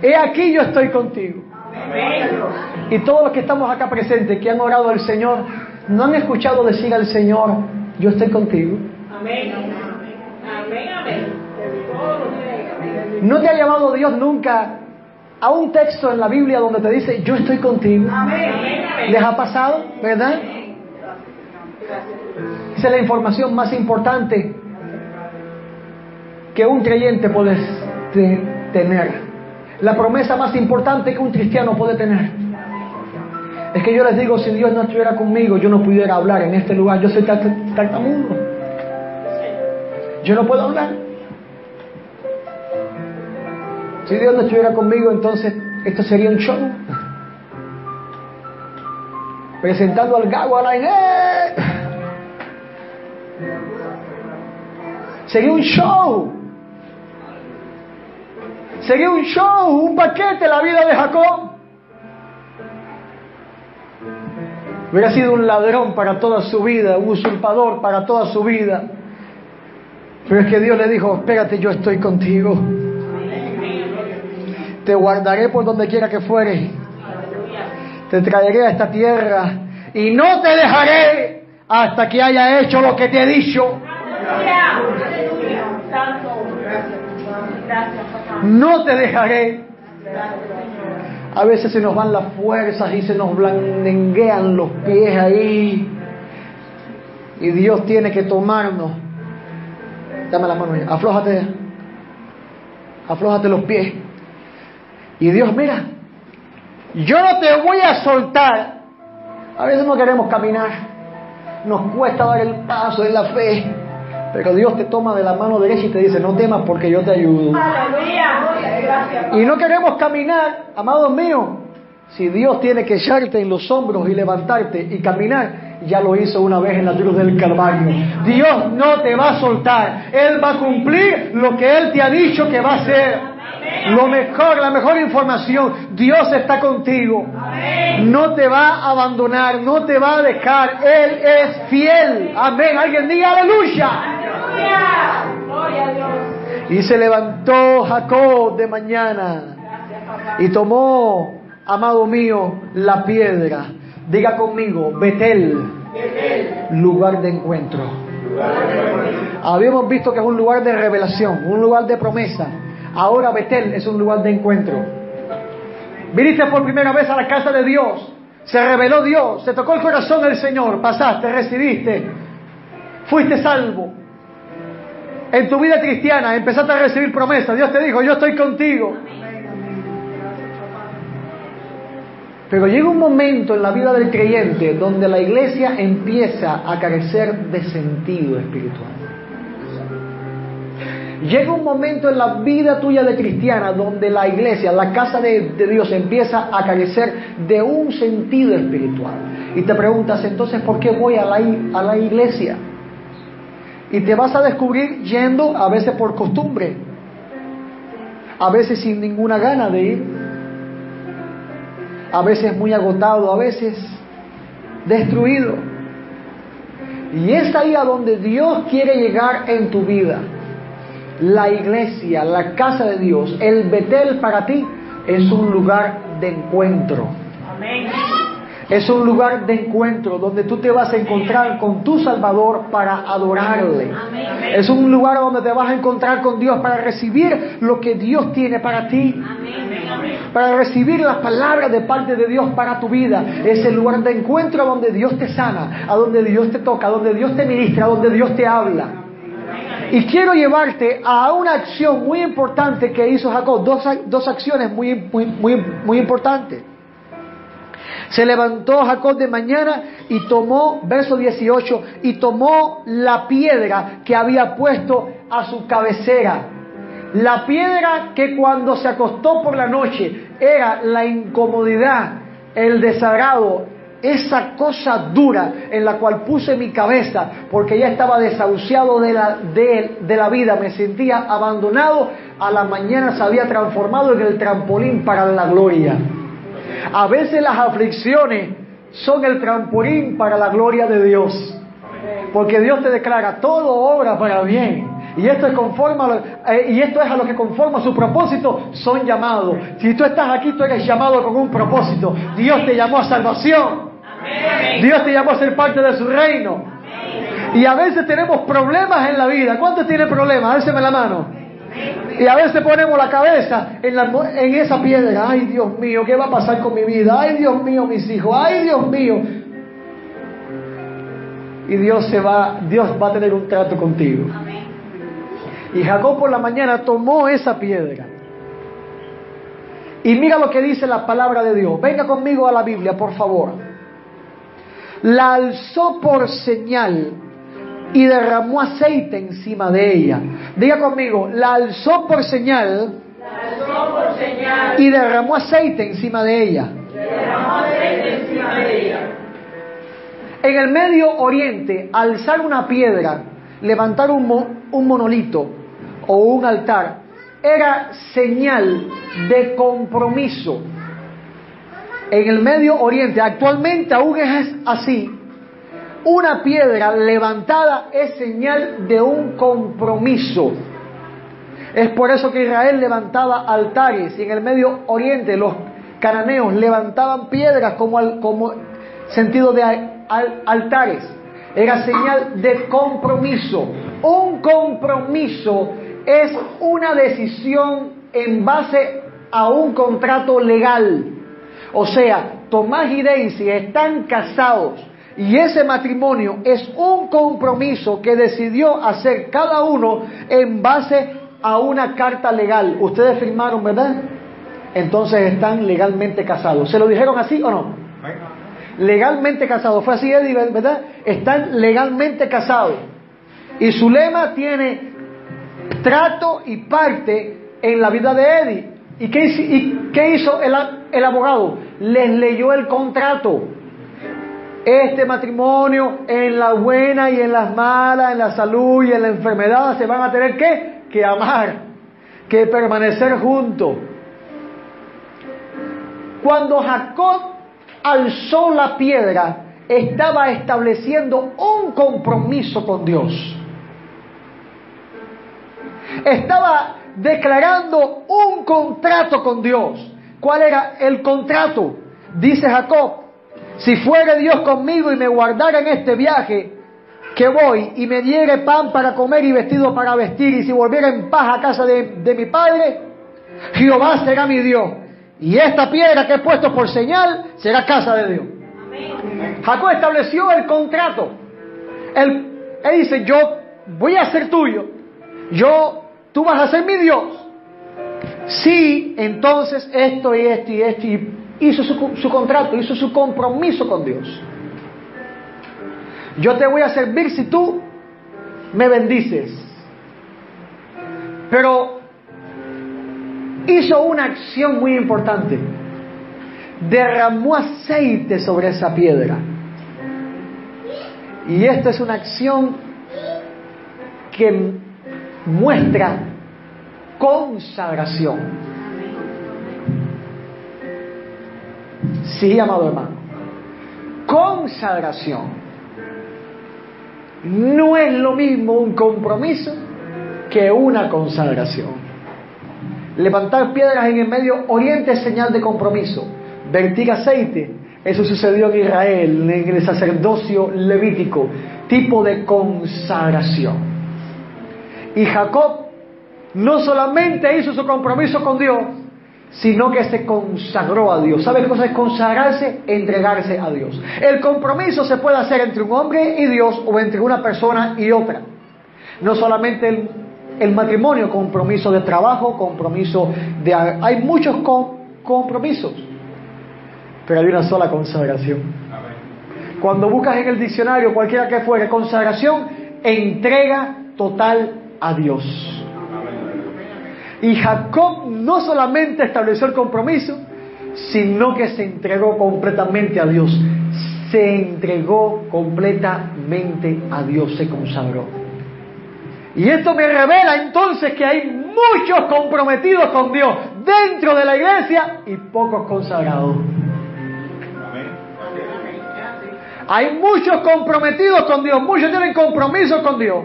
He aquí yo estoy contigo. Y todos los que estamos acá presentes, que han orado al Señor, ¿No han escuchado decir al Señor, yo estoy contigo? Amén. Amén, amén. ¿No te ha llevado Dios nunca a un texto en la Biblia donde te dice, yo estoy contigo? ¿Les ha pasado? ¿Verdad? Esa es la información más importante que un creyente puede tener. La promesa más importante que un cristiano puede tener. Es que yo les digo, si Dios no estuviera conmigo, yo no pudiera hablar en este lugar. Yo soy tartamudo. Yo no puedo hablar. Si Dios no estuviera conmigo, entonces esto sería un show. Presentando al gago a la Inés. Sería un show. Sería un show, un paquete la vida de Jacob. Hubiera sido un ladrón para toda su vida, un usurpador para toda su vida. Pero es que Dios le dijo, espérate, yo estoy contigo. Te guardaré por donde quiera que fuere. Te traeré a esta tierra y no te dejaré hasta que haya hecho lo que te he dicho. No te dejaré. A veces se nos van las fuerzas y se nos blandenguean los pies ahí. Y Dios tiene que tomarnos. Dame la mano. Aflójate. Aflójate los pies. Y Dios, mira, yo no te voy a soltar. A veces no queremos caminar. Nos cuesta dar el paso en la fe. Pero Dios te toma de la mano derecha y te dice, no temas porque yo te ayudo. Y no queremos caminar, amados míos, Si Dios tiene que echarte en los hombros y levantarte y caminar, ya lo hizo una vez en la cruz del Calvario. Dios no te va a soltar. Él va a cumplir lo que Él te ha dicho que va a hacer. Lo mejor, la mejor información, Dios está contigo. No te va a abandonar, no te va a dejar. Él es fiel. Amén. Alguien diga aleluya. Y se levantó Jacob de mañana y tomó, amado mío, la piedra. Diga conmigo, Betel, lugar de encuentro. Habíamos visto que es un lugar de revelación, un lugar de promesa. Ahora Betel es un lugar de encuentro. Viniste por primera vez a la casa de Dios, se reveló Dios, se tocó el corazón del Señor, pasaste, recibiste, fuiste salvo. En tu vida cristiana empezaste a recibir promesas. Dios te dijo, yo estoy contigo. Pero llega un momento en la vida del creyente donde la iglesia empieza a carecer de sentido espiritual. Llega un momento en la vida tuya de cristiana donde la iglesia, la casa de, Dios empieza a carecer de un sentido espiritual. Y te preguntas entonces, ¿por qué voy a la, a la iglesia? Y te vas a descubrir yendo a veces por costumbre, a veces sin ninguna gana de ir, a veces muy agotado, a veces destruido. Y es ahí a donde Dios quiere llegar en tu vida la iglesia, la casa de Dios, el Betel para ti es un lugar de encuentro. Es un lugar de encuentro donde tú te vas a encontrar con tu Salvador para adorarle. Es un lugar donde te vas a encontrar con Dios para recibir lo que Dios tiene para ti. Para recibir las palabras de parte de Dios para tu vida. Es el lugar de encuentro donde Dios te sana, a donde Dios te toca, a donde Dios te ministra, a donde Dios te habla. Y quiero llevarte a una acción muy importante que hizo Jacob, dos, dos acciones muy, muy, muy, muy importantes. Se levantó Jacob de mañana y tomó, verso 18, y tomó la piedra que había puesto a su cabecera. La piedra que cuando se acostó por la noche era la incomodidad, el desagrado, esa cosa dura en la cual puse mi cabeza porque ya estaba desahuciado de la, de, de la vida, me sentía abandonado, a la mañana se había transformado en el trampolín para la gloria. A veces las aflicciones son el trampolín para la gloria de Dios. Porque Dios te declara, todo obra para bien. Y esto, es conforme eh, y esto es a lo que conforma su propósito, son llamados. Si tú estás aquí, tú eres llamado con un propósito. Dios te llamó a salvación. Dios te llamó a ser parte de su reino. Y a veces tenemos problemas en la vida. ¿Cuántos tienen problemas? Álceme la mano. Y a veces ponemos la cabeza en, en esa piedra. Ay, Dios mío, ¿qué va a pasar con mi vida? Ay, Dios mío, mis hijos. Ay, Dios mío. Y Dios se va, Dios va a tener un trato contigo. Y Jacob por la mañana tomó esa piedra. Y mira lo que dice la palabra de Dios. Venga conmigo a la Biblia, por favor la alzó por señal y derramó aceite encima de ella. Diga conmigo, la alzó por señal, y derramó aceite encima de ella. En el Medio Oriente, alzar una piedra, levantar un, un monolito o un altar, era señal de compromiso en el Medio Oriente, actualmente aún es así, una piedra levantada es señal de un compromiso. Es por eso que Israel levantaba altares y en el Medio Oriente los cananeos levantaban piedras como, como sentido de altares. Era señal de compromiso. Un compromiso es una decisión en base a un contrato legal. O sea, Tomás y Daisy están casados y ese matrimonio es un compromiso que decidió hacer cada uno en base a una carta legal. Ustedes firmaron, ¿verdad? Entonces están legalmente casados. ¿Se lo dijeron así o no? Legalmente casados. Fue así, Eddie, ¿verdad? Están legalmente casados. Y su lema tiene trato y parte en la vida de Eddie. ¿Y qué, hizo el, el abogado les leyó el contrato. Este matrimonio en la buena y en las malas, en la salud y en la enfermedad se van a tener que, que amar, que permanecer juntos. Cuando Jacob alzó la piedra, estaba estableciendo un compromiso con Dios. Estaba declarando un contrato con Dios. ¿Cuál era el contrato? Dice Jacob, si fuere Dios conmigo y me guardara en este viaje que voy y me diere pan para comer y vestido para vestir y si volviera en paz a casa de, de mi padre, Jehová será mi Dios. Y esta piedra que he puesto por señal será casa de Dios. Jacob estableció el contrato. Él, él dice, yo voy a ser tuyo. Yo tú vas a ser mi Dios. Sí, entonces esto y esto y esto, y hizo su, su, contrato, hizo su compromiso con Dios. Yo te voy a servir si tú me bendices. Pero hizo una acción muy importante. Derramó aceite sobre esa piedra. Y esta es una acción que muestra consagración. Sí, amado hermano. Consagración. No es lo mismo un compromiso que una consagración. Levantar piedras en el medio oriente es señal de compromiso. Vertir aceite, eso sucedió en Israel, en el sacerdocio levítico, tipo de consagración. Y Jacob no solamente hizo su compromiso con Dios, sino que se consagró a Dios. ¿Sabe qué cosa es consagrarse? Entregarse a Dios. El compromiso se puede hacer entre un hombre y Dios o entre una persona y otra. No solamente el, el matrimonio, compromiso de trabajo, compromiso de... Hay muchos com, compromisos, pero hay una sola consagración. Cuando buscas en el diccionario, cualquiera que fuere, consagración, entrega total a Dios. Y Jacob no solamente estableció el compromiso, sino que se entregó completamente a Dios. Se entregó completamente a Dios, se consagró. Y esto me revela entonces que hay muchos comprometidos con Dios dentro de la iglesia y pocos consagrados. Hay muchos comprometidos con Dios, muchos tienen compromiso con Dios,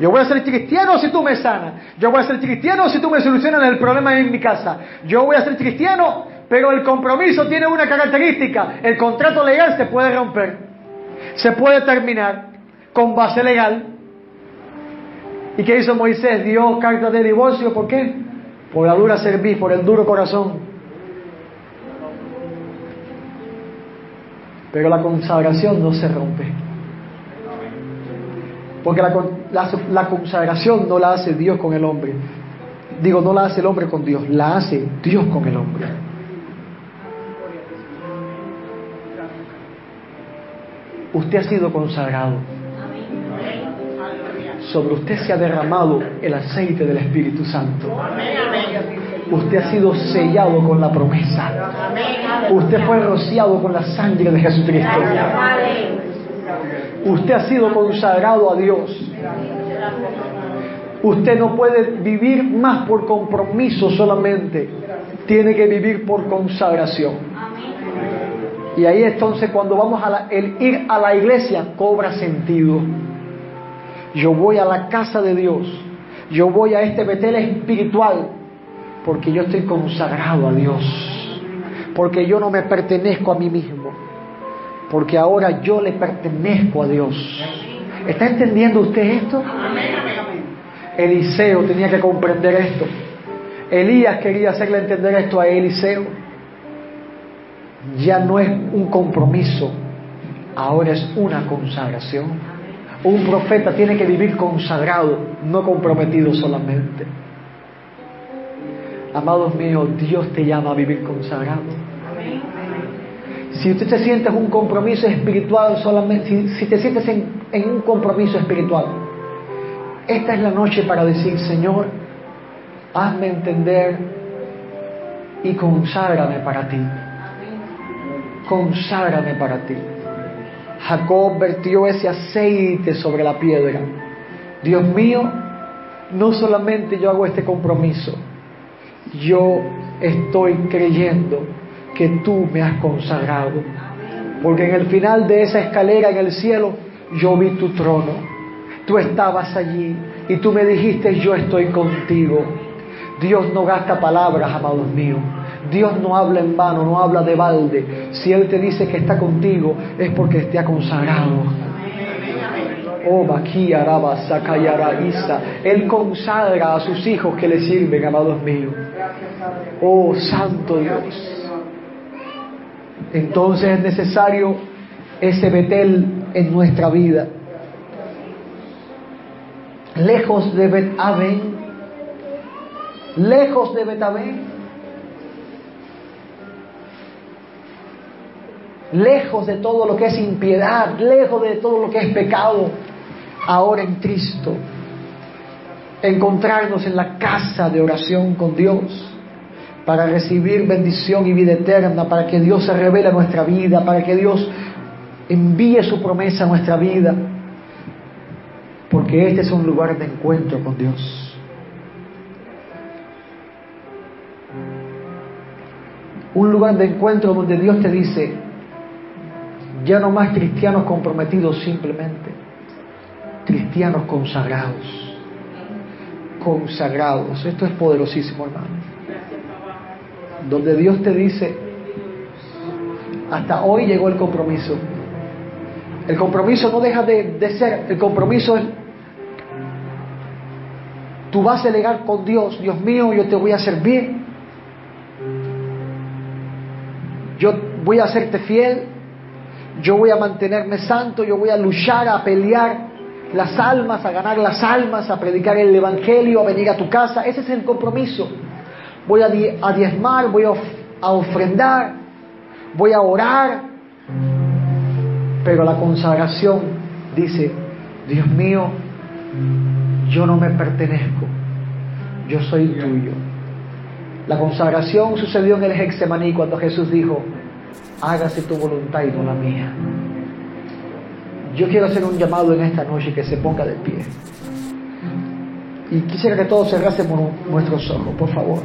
yo voy a ser cristiano si tú me sanas. Yo voy a ser cristiano si tú me solucionas el problema en mi casa. Yo voy a ser cristiano, pero el compromiso tiene una característica. El contrato legal se puede romper. Se puede terminar con base legal. ¿Y qué hizo Moisés? Dio carta de divorcio. ¿Por qué? Por la dura cerviz, por el duro corazón. Pero la consagración no se rompe. Porque la, consagración no la hace Dios con el hombre. Digo, no la hace el hombre con Dios, la hace Dios con el hombre. Usted ha sido consagrado. Sobre usted se ha derramado el aceite del Espíritu Santo. Usted ha sido sellado con la promesa. Usted fue rociado con la sangre de Jesucristo. Usted ha sido consagrado a Dios. Usted no puede vivir más por compromiso solamente. Tiene que vivir por consagración. Y ahí entonces cuando vamos a el ir a la iglesia cobra sentido. Yo voy a la casa de Dios. Yo voy a este Betel espiritual porque yo estoy consagrado a Dios. Porque yo no me pertenezco a mí mismo porque ahora yo le pertenezco a Dios. ¿Está entendiendo usted esto? Eliseo tenía que comprender esto. Elías quería hacerle entender esto a Eliseo. Ya no es un compromiso, ahora es una consagración. Un profeta tiene que vivir consagrado, no comprometido solamente. Amados míos, Dios te llama a vivir consagrado. Si usted se siente en un compromiso espiritual solamente, si, te sientes en, en un compromiso espiritual, esta es la noche para decir, Señor, hazme entender y conságrame para ti. Conságrame para ti. Jacob vertió ese aceite sobre la piedra. Dios mío, no solamente yo hago este compromiso, yo estoy creyendo que tú me has consagrado. Porque en el final de esa escalera en el cielo yo vi tu trono. Tú estabas allí y tú me dijiste, yo estoy contigo. Dios no gasta palabras, amados míos. Dios no habla en vano, no habla de balde. Si Él te dice que está contigo, es porque te ha consagrado. Oh. Él consagra a sus hijos que le sirven, amados míos. Oh, Santo Dios. Entonces es necesario ese Betel en nuestra vida. Lejos de Bet lejos de Betabén, lejos de todo lo que es impiedad, lejos de todo lo que es pecado, ahora en Cristo, encontrarnos en la casa de oración con Dios para recibir bendición y vida eterna, para que Dios se revele a nuestra vida, para que Dios envíe su promesa a nuestra vida, porque este es un lugar de encuentro con Dios. Un lugar de encuentro donde Dios te dice, ya no más cristianos comprometidos simplemente, cristianos consagrados, consagrados. Esto es poderosísimo, hermano. Donde Dios te dice, hasta hoy llegó el compromiso. El compromiso no deja de, ser, el compromiso es, tú vas a delegar con Dios, Dios mío, yo te voy a servir, yo voy a hacerte fiel, yo voy a mantenerme santo, yo voy a luchar, a pelear las almas, a ganar las almas, a predicar el Evangelio, a venir a tu casa. Ese es el compromiso. Voy a, diezmar, voy a ofrendar, voy a orar. Pero la consagración dice, Dios mío, yo no me pertenezco, yo soy tuyo. La consagración sucedió en el Hexemaní cuando Jesús dijo, hágase tu voluntad y no la mía. Yo quiero hacer un llamado en esta noche que se ponga de pie. Y quisiera que todos cerrásemos nuestros ojos, por favor.